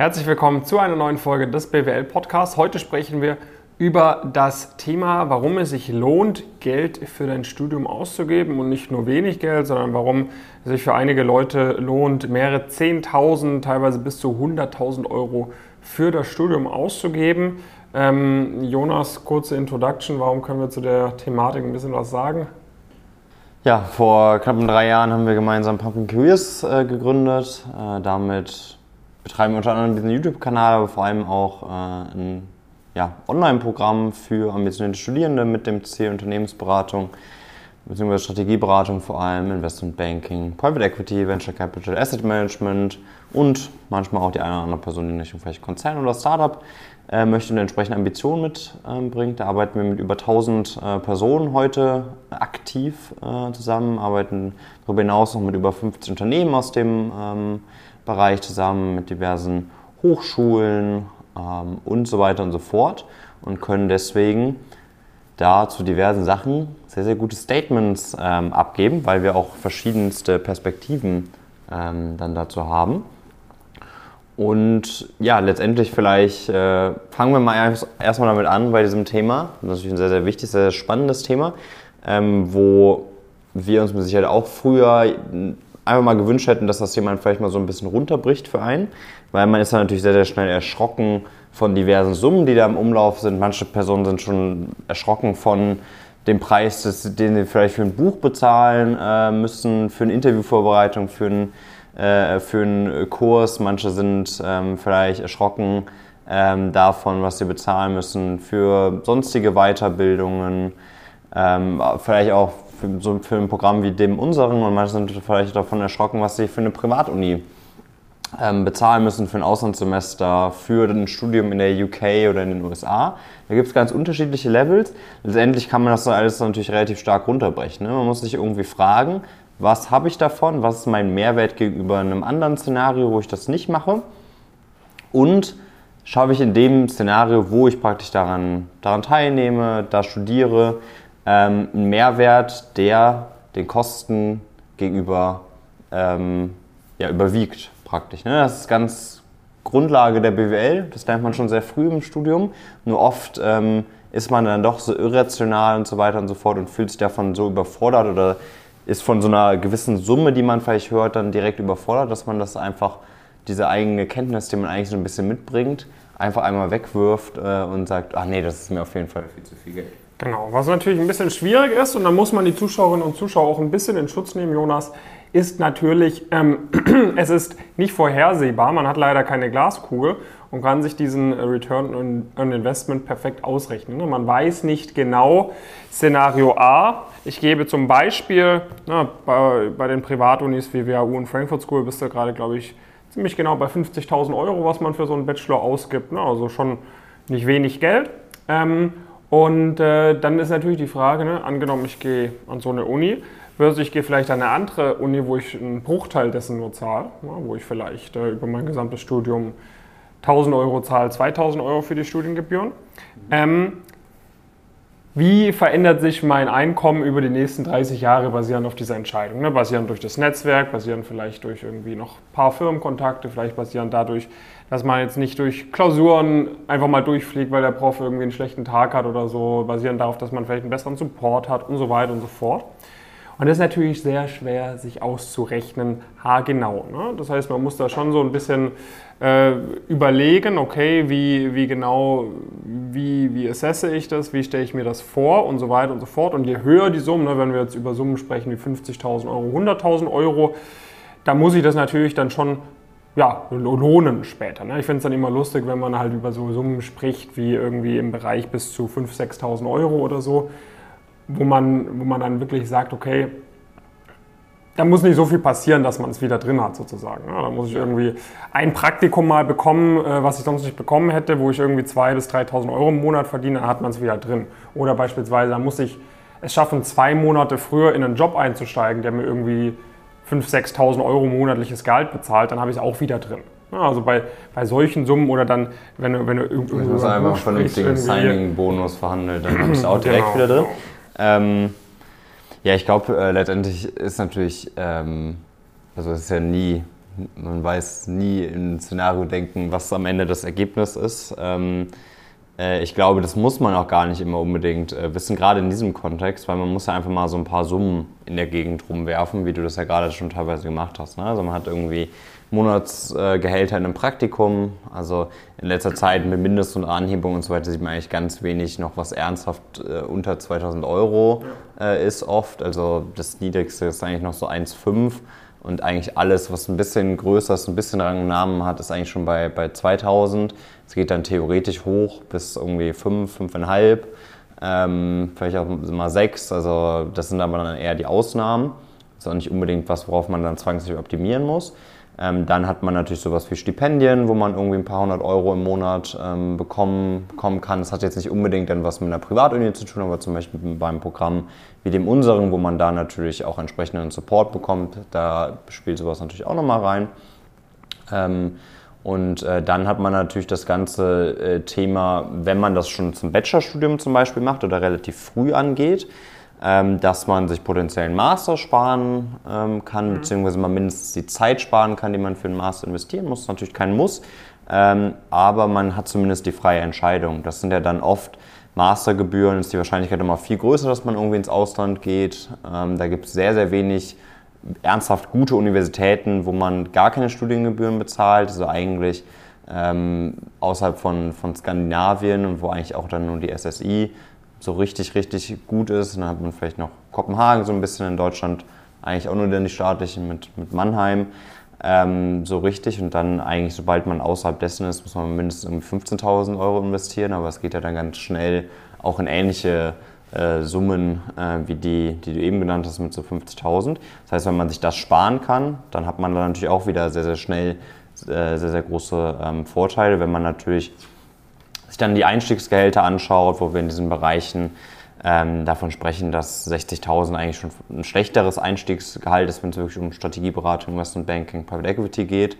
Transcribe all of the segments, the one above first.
Herzlich willkommen zu einer neuen Folge des BWL Podcasts. Heute sprechen wir über das Thema, warum es sich lohnt, Geld für dein Studium auszugeben und nicht nur wenig Geld, sondern warum es sich für einige Leute lohnt, mehrere 10.000, teilweise bis zu 100.000 Euro für das Studium auszugeben. Ähm, Jonas, kurze Introduction, warum können wir zu der Thematik ein bisschen was sagen? Ja, vor knapp drei Jahren haben wir gemeinsam Pumping Careers äh, gegründet. Äh, damit betreiben unter anderem diesen YouTube-Kanal, aber vor allem auch äh, ein ja, Online-Programm für ambitionierte Studierende mit dem Ziel Unternehmensberatung bzw. Strategieberatung vor allem, Investment Banking, Private Equity, Venture Capital, Asset Management und manchmal auch die eine oder andere Person, die in Richtung vielleicht Konzern oder Startup äh, möchte eine entsprechende Ambition mitbringt. Ähm, da arbeiten wir mit über 1000 äh, Personen heute aktiv äh, zusammen, arbeiten darüber hinaus noch mit über 50 Unternehmen aus dem ähm, Bereich zusammen mit diversen Hochschulen ähm, und so weiter und so fort und können deswegen da zu diversen Sachen sehr, sehr gute Statements ähm, abgeben, weil wir auch verschiedenste Perspektiven ähm, dann dazu haben. Und ja, letztendlich vielleicht äh, fangen wir mal erstmal damit an bei diesem Thema. Das ist natürlich ein sehr, sehr wichtiges, sehr, sehr spannendes Thema, ähm, wo wir uns mit Sicherheit auch früher einfach mal gewünscht hätten, dass das jemand vielleicht mal so ein bisschen runterbricht für einen, weil man ist dann natürlich sehr, sehr schnell erschrocken von diversen Summen, die da im Umlauf sind. Manche Personen sind schon erschrocken von dem Preis, das, den sie vielleicht für ein Buch bezahlen äh, müssen, für eine Interviewvorbereitung, für, ein, äh, für einen Kurs. Manche sind ähm, vielleicht erschrocken ähm, davon, was sie bezahlen müssen für sonstige Weiterbildungen, ähm, vielleicht auch für, so für ein Programm wie dem unseren und manche sind vielleicht davon erschrocken, was sie für eine Privatuni ähm, bezahlen müssen für ein Auslandssemester, für ein Studium in der UK oder in den USA. Da gibt es ganz unterschiedliche Levels. Letztendlich kann man das alles natürlich relativ stark runterbrechen. Ne? Man muss sich irgendwie fragen, was habe ich davon, was ist mein Mehrwert gegenüber einem anderen Szenario, wo ich das nicht mache und schaffe ich in dem Szenario, wo ich praktisch daran, daran teilnehme, da studiere, ähm, einen Mehrwert, der den Kosten gegenüber ähm, ja, überwiegt praktisch. Ne? Das ist ganz Grundlage der BWL, das lernt man schon sehr früh im Studium. Nur oft ähm, ist man dann doch so irrational und so weiter und so fort und fühlt sich davon so überfordert oder ist von so einer gewissen Summe, die man vielleicht hört, dann direkt überfordert, dass man das einfach, diese eigene Kenntnis, die man eigentlich so ein bisschen mitbringt, einfach einmal wegwirft äh, und sagt, ach nee, das ist mir auf jeden Fall viel zu viel Geld. Genau, was natürlich ein bisschen schwierig ist und da muss man die Zuschauerinnen und Zuschauer auch ein bisschen in Schutz nehmen, Jonas, ist natürlich, ähm, es ist nicht vorhersehbar, man hat leider keine Glaskugel und kann sich diesen Return on Investment perfekt ausrechnen. Ne? Man weiß nicht genau Szenario A. Ich gebe zum Beispiel na, bei, bei den Privatunis wie WHU und Frankfurt School bist du gerade, glaube ich, ziemlich genau bei 50.000 Euro, was man für so einen Bachelor ausgibt. Ne? Also schon nicht wenig Geld. Ähm, und äh, dann ist natürlich die Frage, ne, angenommen, ich gehe an so eine Uni, versus ich gehe vielleicht an eine andere Uni, wo ich einen Bruchteil dessen nur zahle, ja, wo ich vielleicht äh, über mein gesamtes Studium 1000 Euro zahle, 2000 Euro für die Studiengebühren. Ähm, wie verändert sich mein Einkommen über die nächsten 30 Jahre basierend auf dieser Entscheidung? Ne? Basierend durch das Netzwerk, basierend vielleicht durch irgendwie noch ein paar Firmenkontakte, vielleicht basierend dadurch, dass man jetzt nicht durch Klausuren einfach mal durchfliegt, weil der Prof irgendwie einen schlechten Tag hat oder so, basierend darauf, dass man vielleicht einen besseren Support hat und so weiter und so fort. Und das ist natürlich sehr schwer, sich auszurechnen, haargenau. Ne? Das heißt, man muss da schon so ein bisschen äh, überlegen, okay, wie, wie genau, wie, wie assesse ich das, wie stelle ich mir das vor und so weiter und so fort. Und je höher die Summen, ne, wenn wir jetzt über Summen sprechen wie 50.000 Euro, 100.000 Euro, da muss ich das natürlich dann schon ja, lohnen später. Ne? Ich finde es dann immer lustig, wenn man halt über so Summen spricht, wie irgendwie im Bereich bis zu 5.000, 6.000 Euro oder so wo man, wo man dann wirklich sagt, okay, da muss nicht so viel passieren, dass man es wieder drin hat sozusagen. Ja, da muss ich irgendwie ein Praktikum mal bekommen, äh, was ich sonst nicht bekommen hätte, wo ich irgendwie 2.000 bis 3.000 Euro im Monat verdiene, dann hat man es wieder drin. Oder beispielsweise, da muss ich es schaffen, zwei Monate früher in einen Job einzusteigen, der mir irgendwie 5.000, 6.000 Euro monatliches Gehalt bezahlt, dann habe ich es auch wieder drin. Ja, also bei, bei solchen Summen oder dann, wenn du, wenn du irgendwo. Du musst einfach einen vernünftigen Signing-Bonus verhandeln, dann habe ich es auch direkt genau, wieder drin. Ähm, ja, ich glaube, äh, letztendlich ist natürlich, ähm, also es ist ja nie man weiß nie im Szenario denken, was am Ende das Ergebnis ist. Ähm, äh, ich glaube, das muss man auch gar nicht immer unbedingt äh, wissen, gerade in diesem Kontext, weil man muss ja einfach mal so ein paar Summen in der Gegend rumwerfen, wie du das ja gerade schon teilweise gemacht hast. Ne? Also man hat irgendwie Monatsgehälter in einem Praktikum, also in letzter Zeit mit Mindest- und Anhebung und so weiter sieht man eigentlich ganz wenig noch, was ernsthaft äh, unter 2000 Euro ist oft. Also das Niedrigste ist eigentlich noch so 1,5 und eigentlich alles, was ein bisschen größer ist, ein bisschen Rang und Namen hat, ist eigentlich schon bei, bei 2000. Es geht dann theoretisch hoch bis irgendwie 5, 5,5, ähm, vielleicht auch mal 6. Also das sind aber dann eher die Ausnahmen. Das ist auch nicht unbedingt was, worauf man dann zwangsläufig optimieren muss. Ähm, dann hat man natürlich sowas wie Stipendien, wo man irgendwie ein paar hundert Euro im Monat ähm, bekommen, bekommen kann. Das hat jetzt nicht unbedingt dann was mit einer Privatuni zu tun, aber zum Beispiel beim Programm wie dem unseren, wo man da natürlich auch entsprechenden Support bekommt, da spielt sowas natürlich auch nochmal rein. Ähm, und äh, dann hat man natürlich das ganze äh, Thema, wenn man das schon zum Bachelorstudium zum Beispiel macht oder relativ früh angeht, ähm, dass man sich potenziell einen Master sparen ähm, kann, mhm. beziehungsweise man mindestens die Zeit sparen kann, die man für einen Master investieren muss. Das ist natürlich kein Muss, ähm, aber man hat zumindest die freie Entscheidung. Das sind ja dann oft Mastergebühren, ist die Wahrscheinlichkeit immer viel größer, dass man irgendwie ins Ausland geht. Ähm, da gibt es sehr, sehr wenig ernsthaft gute Universitäten, wo man gar keine Studiengebühren bezahlt, also eigentlich ähm, außerhalb von, von Skandinavien und wo eigentlich auch dann nur die SSI so richtig, richtig gut ist. dann hat man vielleicht noch Kopenhagen so ein bisschen in Deutschland, eigentlich auch nur dann die staatlichen mit, mit Mannheim ähm, so richtig. Und dann eigentlich, sobald man außerhalb dessen ist, muss man mindestens 15.000 Euro investieren. Aber es geht ja dann ganz schnell auch in ähnliche äh, Summen äh, wie die, die du eben genannt hast mit so 50.000. Das heißt, wenn man sich das sparen kann, dann hat man dann natürlich auch wieder sehr, sehr schnell äh, sehr, sehr große ähm, Vorteile. Wenn man natürlich sich dann die Einstiegsgehälter anschaut, wo wir in diesen Bereichen ähm, davon sprechen, dass 60.000 eigentlich schon ein schlechteres Einstiegsgehalt ist, wenn es wirklich um Strategieberatung, Investment Banking, Private Equity geht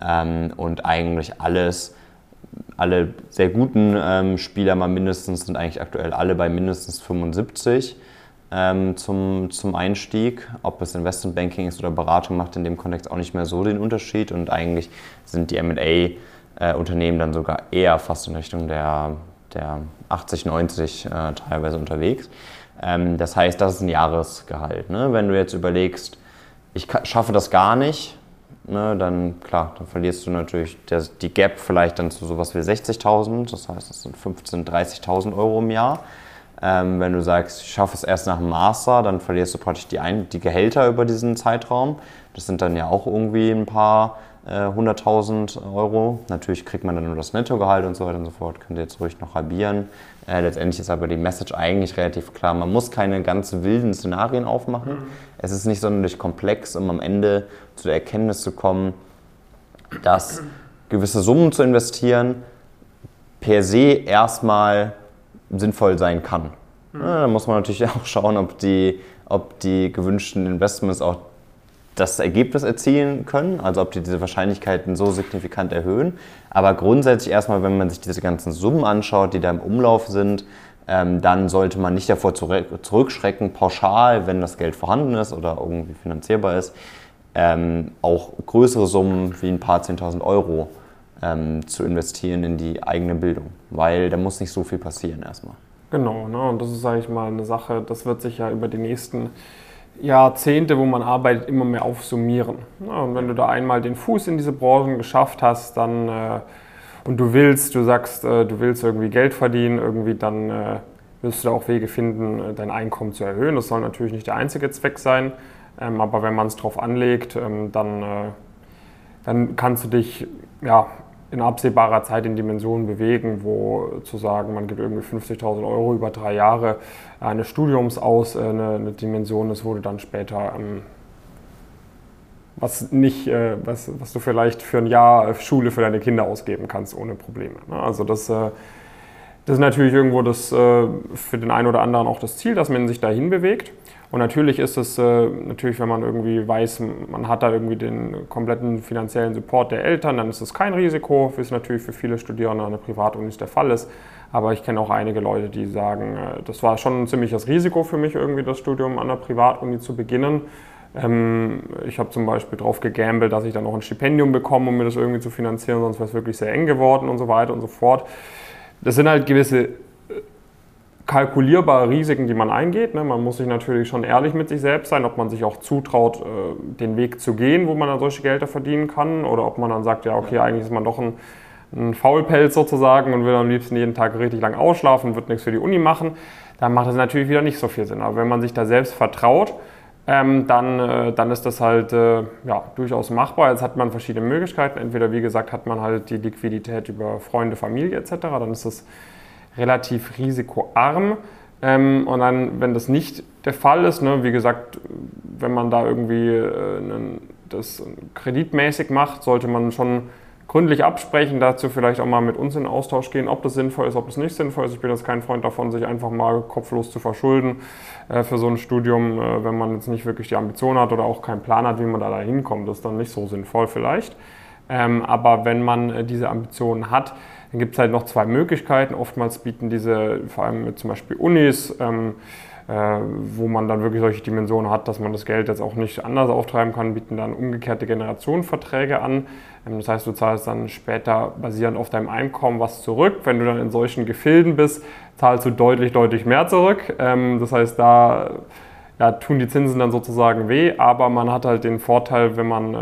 ähm, und eigentlich alles, alle sehr guten ähm, Spieler mal mindestens sind eigentlich aktuell alle bei mindestens 75 ähm, zum, zum Einstieg. Ob es Investment Banking ist oder Beratung, macht in dem Kontext auch nicht mehr so den Unterschied und eigentlich sind die M&A äh, Unternehmen dann sogar eher fast in Richtung der, der 80, 90 äh, teilweise unterwegs. Ähm, das heißt, das ist ein Jahresgehalt. Ne? Wenn du jetzt überlegst, ich schaffe das gar nicht, ne, dann klar, dann verlierst du natürlich das, die Gap vielleicht dann zu sowas wie 60.000, das heißt, das sind 15.000, 30.000 Euro im Jahr. Ähm, wenn du sagst, ich schaffe es erst nach dem Master, dann verlierst du praktisch die, Ein die Gehälter über diesen Zeitraum. Das sind dann ja auch irgendwie ein paar 100.000 äh, Euro. Natürlich kriegt man dann nur das Nettogehalt und so weiter und so fort. Könnt ihr jetzt ruhig noch halbieren. Äh, letztendlich ist aber die Message eigentlich relativ klar. Man muss keine ganz wilden Szenarien aufmachen. Mhm. Es ist nicht sonderlich komplex, um am Ende zu der Erkenntnis zu kommen, dass gewisse Summen zu investieren per se erstmal sinnvoll sein kann. Mhm. Ja, da muss man natürlich auch schauen, ob die, ob die gewünschten Investments auch das Ergebnis erzielen können, also ob die diese Wahrscheinlichkeiten so signifikant erhöhen. Aber grundsätzlich erstmal, wenn man sich diese ganzen Summen anschaut, die da im Umlauf sind, ähm, dann sollte man nicht davor zurückschrecken, pauschal, wenn das Geld vorhanden ist oder irgendwie finanzierbar ist, ähm, auch größere Summen wie ein paar 10.000 Euro ähm, zu investieren in die eigene Bildung, weil da muss nicht so viel passieren erstmal. Genau, ne? und das ist, sage ich mal, eine Sache, das wird sich ja über die nächsten Jahrzehnte, wo man arbeitet, immer mehr aufsummieren. Ja, und wenn du da einmal den Fuß in diese Branchen geschafft hast, dann äh, und du willst, du sagst, äh, du willst irgendwie Geld verdienen, irgendwie, dann äh, wirst du da auch Wege finden, äh, dein Einkommen zu erhöhen. Das soll natürlich nicht der einzige Zweck sein, ähm, aber wenn man es drauf anlegt, ähm, dann, äh, dann kannst du dich ja, in absehbarer Zeit in Dimensionen bewegen, wo zu sagen, man gibt irgendwie 50.000 Euro über drei Jahre eines Studiums aus, äh, eine, eine Dimension wo du dann später ähm, was nicht, äh, was, was du vielleicht für ein Jahr Schule für deine Kinder ausgeben kannst ohne Probleme. Ne? Also das, äh, das ist natürlich irgendwo das für den einen oder anderen auch das Ziel, dass man sich dahin bewegt. Und natürlich ist es, äh, natürlich, wenn man irgendwie weiß, man hat da irgendwie den kompletten finanziellen Support der Eltern, dann ist es kein Risiko, wie es natürlich für viele Studierende an der Privatuni der Fall ist. Aber ich kenne auch einige Leute, die sagen, äh, das war schon ein ziemliches Risiko für mich, irgendwie das Studium an der Privatuni zu beginnen. Ähm, ich habe zum Beispiel darauf gegambelt, dass ich dann noch ein Stipendium bekomme, um mir das irgendwie zu finanzieren, sonst wäre es wirklich sehr eng geworden und so weiter und so fort. Das sind halt gewisse kalkulierbare Risiken, die man eingeht. Ne? Man muss sich natürlich schon ehrlich mit sich selbst sein, ob man sich auch zutraut, äh, den Weg zu gehen, wo man dann solche Gelder verdienen kann, oder ob man dann sagt, ja, okay, eigentlich ist man doch ein, ein Faulpelz sozusagen und will am liebsten jeden Tag richtig lang ausschlafen, wird nichts für die Uni machen. Dann macht das natürlich wieder nicht so viel Sinn. Aber wenn man sich da selbst vertraut, ähm, dann, äh, dann ist das halt äh, ja, durchaus machbar. Jetzt hat man verschiedene Möglichkeiten. Entweder, wie gesagt, hat man halt die Liquidität über Freunde, Familie etc. Dann ist das relativ risikoarm. Ähm, und dann, wenn das nicht der Fall ist, ne, wie gesagt, wenn man da irgendwie äh, einen, das kreditmäßig macht, sollte man schon gründlich absprechen, dazu vielleicht auch mal mit uns in Austausch gehen, ob das sinnvoll ist, ob das nicht sinnvoll ist. Ich bin jetzt kein Freund davon, sich einfach mal kopflos zu verschulden äh, für so ein Studium, äh, wenn man jetzt nicht wirklich die Ambition hat oder auch keinen Plan hat, wie man da, da hinkommt. Das ist dann nicht so sinnvoll vielleicht. Ähm, aber wenn man äh, diese Ambitionen hat, dann gibt es halt noch zwei Möglichkeiten. Oftmals bieten diese, vor allem mit zum Beispiel Unis, ähm, äh, wo man dann wirklich solche Dimensionen hat, dass man das Geld jetzt auch nicht anders auftreiben kann, bieten dann umgekehrte Generationenverträge an. Ähm, das heißt, du zahlst dann später basierend auf deinem Einkommen was zurück. Wenn du dann in solchen Gefilden bist, zahlst du deutlich, deutlich mehr zurück. Ähm, das heißt, da ja, tun die Zinsen dann sozusagen weh, aber man hat halt den Vorteil, wenn man, äh,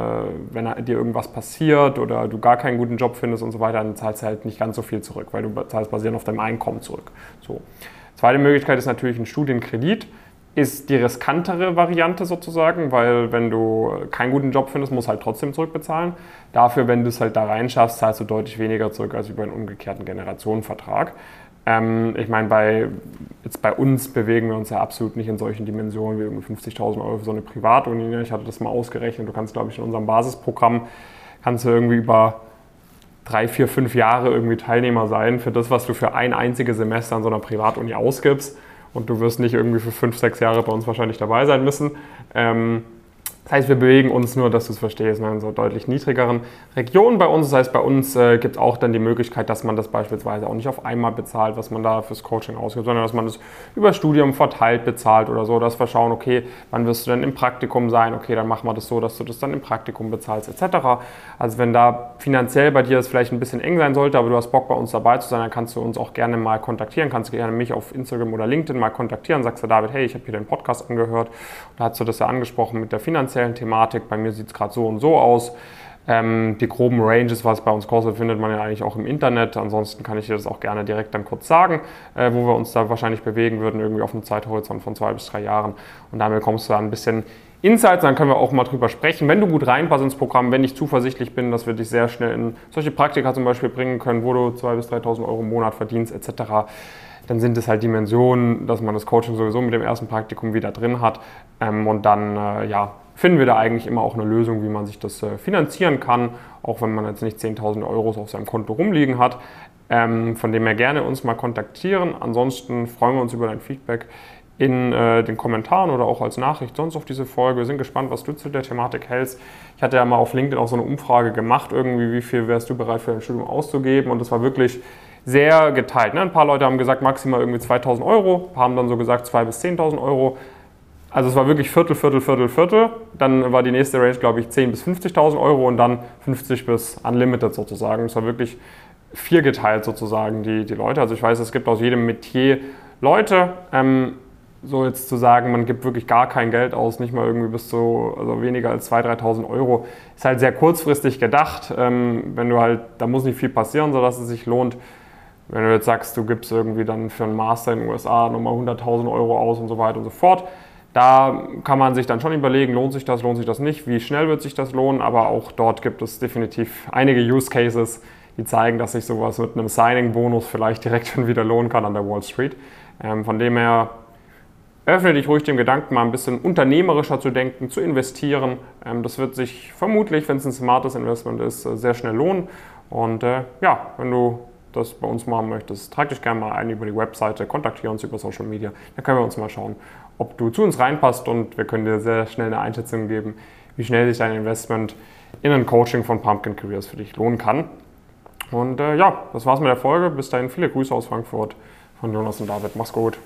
wenn dir irgendwas passiert oder du gar keinen guten Job findest und so weiter, dann zahlst du halt nicht ganz so viel zurück, weil du zahlst basierend auf deinem Einkommen zurück. So. Zweite Möglichkeit ist natürlich ein Studienkredit. Ist die riskantere Variante sozusagen, weil wenn du keinen guten Job findest, musst du halt trotzdem zurückbezahlen. Dafür, wenn du es halt da reinschaffst, zahlst du deutlich weniger zurück als über einen umgekehrten Generationenvertrag. Ähm, ich meine, bei, bei uns bewegen wir uns ja absolut nicht in solchen Dimensionen wie irgendwie 50.000 Euro für so eine Privatuni. Ne? Ich hatte das mal ausgerechnet. Du kannst, glaube ich, in unserem Basisprogramm kannst du irgendwie über drei, vier, fünf Jahre irgendwie Teilnehmer sein für das, was du für ein einziges Semester an so einer Privatuni ausgibst. Und du wirst nicht irgendwie für fünf, sechs Jahre bei uns wahrscheinlich dabei sein müssen. Ähm, das heißt, wir bewegen uns nur, dass du es verstehst, ne, in so deutlich niedrigeren Regionen bei uns. Das heißt, bei uns äh, gibt es auch dann die Möglichkeit, dass man das beispielsweise auch nicht auf einmal bezahlt, was man da fürs Coaching ausgibt, sondern dass man das über Studium verteilt bezahlt oder so, dass wir schauen, okay, wann wirst du denn im Praktikum sein? Okay, dann machen wir das so, dass du das dann im Praktikum bezahlst, etc. Also wenn da finanziell bei dir das vielleicht ein bisschen eng sein sollte, aber du hast Bock bei uns dabei zu sein, dann kannst du uns auch gerne mal kontaktieren, kannst du gerne mich auf Instagram oder LinkedIn mal kontaktieren, sagst du David, hey, ich habe hier den Podcast angehört, da hast du das ja angesprochen mit der finanziellen finanziellen Thematik. Bei mir sieht es gerade so und so aus. Ähm, die groben Ranges, was bei uns kostet, findet man ja eigentlich auch im Internet. Ansonsten kann ich dir das auch gerne direkt dann kurz sagen, äh, wo wir uns da wahrscheinlich bewegen würden, irgendwie auf einem Zeithorizont von zwei bis drei Jahren. Und damit bekommst du da ein bisschen Insights, dann können wir auch mal drüber sprechen. Wenn du gut reinpasst ins Programm, wenn ich zuversichtlich bin, dass wir dich sehr schnell in solche Praktika zum Beispiel bringen können, wo du 2.000 bis 3.000 Euro im Monat verdienst etc., dann sind es halt Dimensionen, dass man das Coaching sowieso mit dem ersten Praktikum wieder drin hat. Ähm, und dann, äh, ja, finden wir da eigentlich immer auch eine Lösung, wie man sich das äh, finanzieren kann, auch wenn man jetzt nicht 10.000 Euro auf seinem Konto rumliegen hat. Ähm, von dem her gerne uns mal kontaktieren. Ansonsten freuen wir uns über dein Feedback in äh, den Kommentaren oder auch als Nachricht sonst auf diese Folge. Wir sind gespannt, was du zu der Thematik hältst. Ich hatte ja mal auf LinkedIn auch so eine Umfrage gemacht, irgendwie, wie viel wärst du bereit für dein Studium auszugeben? Und das war wirklich sehr geteilt. Ne? Ein paar Leute haben gesagt, maximal irgendwie 2000 Euro, haben dann so gesagt 2.000 bis 10.000 Euro. Also es war wirklich Viertel, Viertel, Viertel, Viertel. Dann war die nächste Range, glaube ich, 10.000 bis 50.000 Euro und dann 50 bis Unlimited sozusagen. Es war wirklich vier geteilt sozusagen, die, die Leute. Also ich weiß, es gibt aus jedem Metier Leute. Ähm, so jetzt zu sagen, man gibt wirklich gar kein Geld aus, nicht mal irgendwie bis zu also weniger als 2.000, 3.000 Euro, ist halt sehr kurzfristig gedacht. Ähm, wenn du halt, da muss nicht viel passieren, sodass es sich lohnt. Wenn du jetzt sagst, du gibst irgendwie dann für einen Master in den USA nochmal 100.000 Euro aus und so weiter und so fort, da kann man sich dann schon überlegen, lohnt sich das, lohnt sich das nicht, wie schnell wird sich das lohnen, aber auch dort gibt es definitiv einige Use Cases, die zeigen, dass sich sowas mit einem Signing-Bonus vielleicht direkt schon wieder lohnen kann an der Wall Street. Ähm, von dem her öffne dich ruhig dem Gedanken, mal ein bisschen unternehmerischer zu denken, zu investieren. Ähm, das wird sich vermutlich, wenn es ein smartes Investment ist, äh, sehr schnell lohnen. Und äh, ja, wenn du das bei uns machen möchtest, trag dich gerne mal ein über die Webseite, kontaktiere uns über Social Media. Da können wir uns mal schauen, ob du zu uns reinpasst und wir können dir sehr schnell eine Einschätzung geben, wie schnell sich dein Investment in ein Coaching von Pumpkin Careers für dich lohnen kann. Und äh, ja, das war's mit der Folge. Bis dahin viele Grüße aus Frankfurt von Jonas und David. Mach's gut.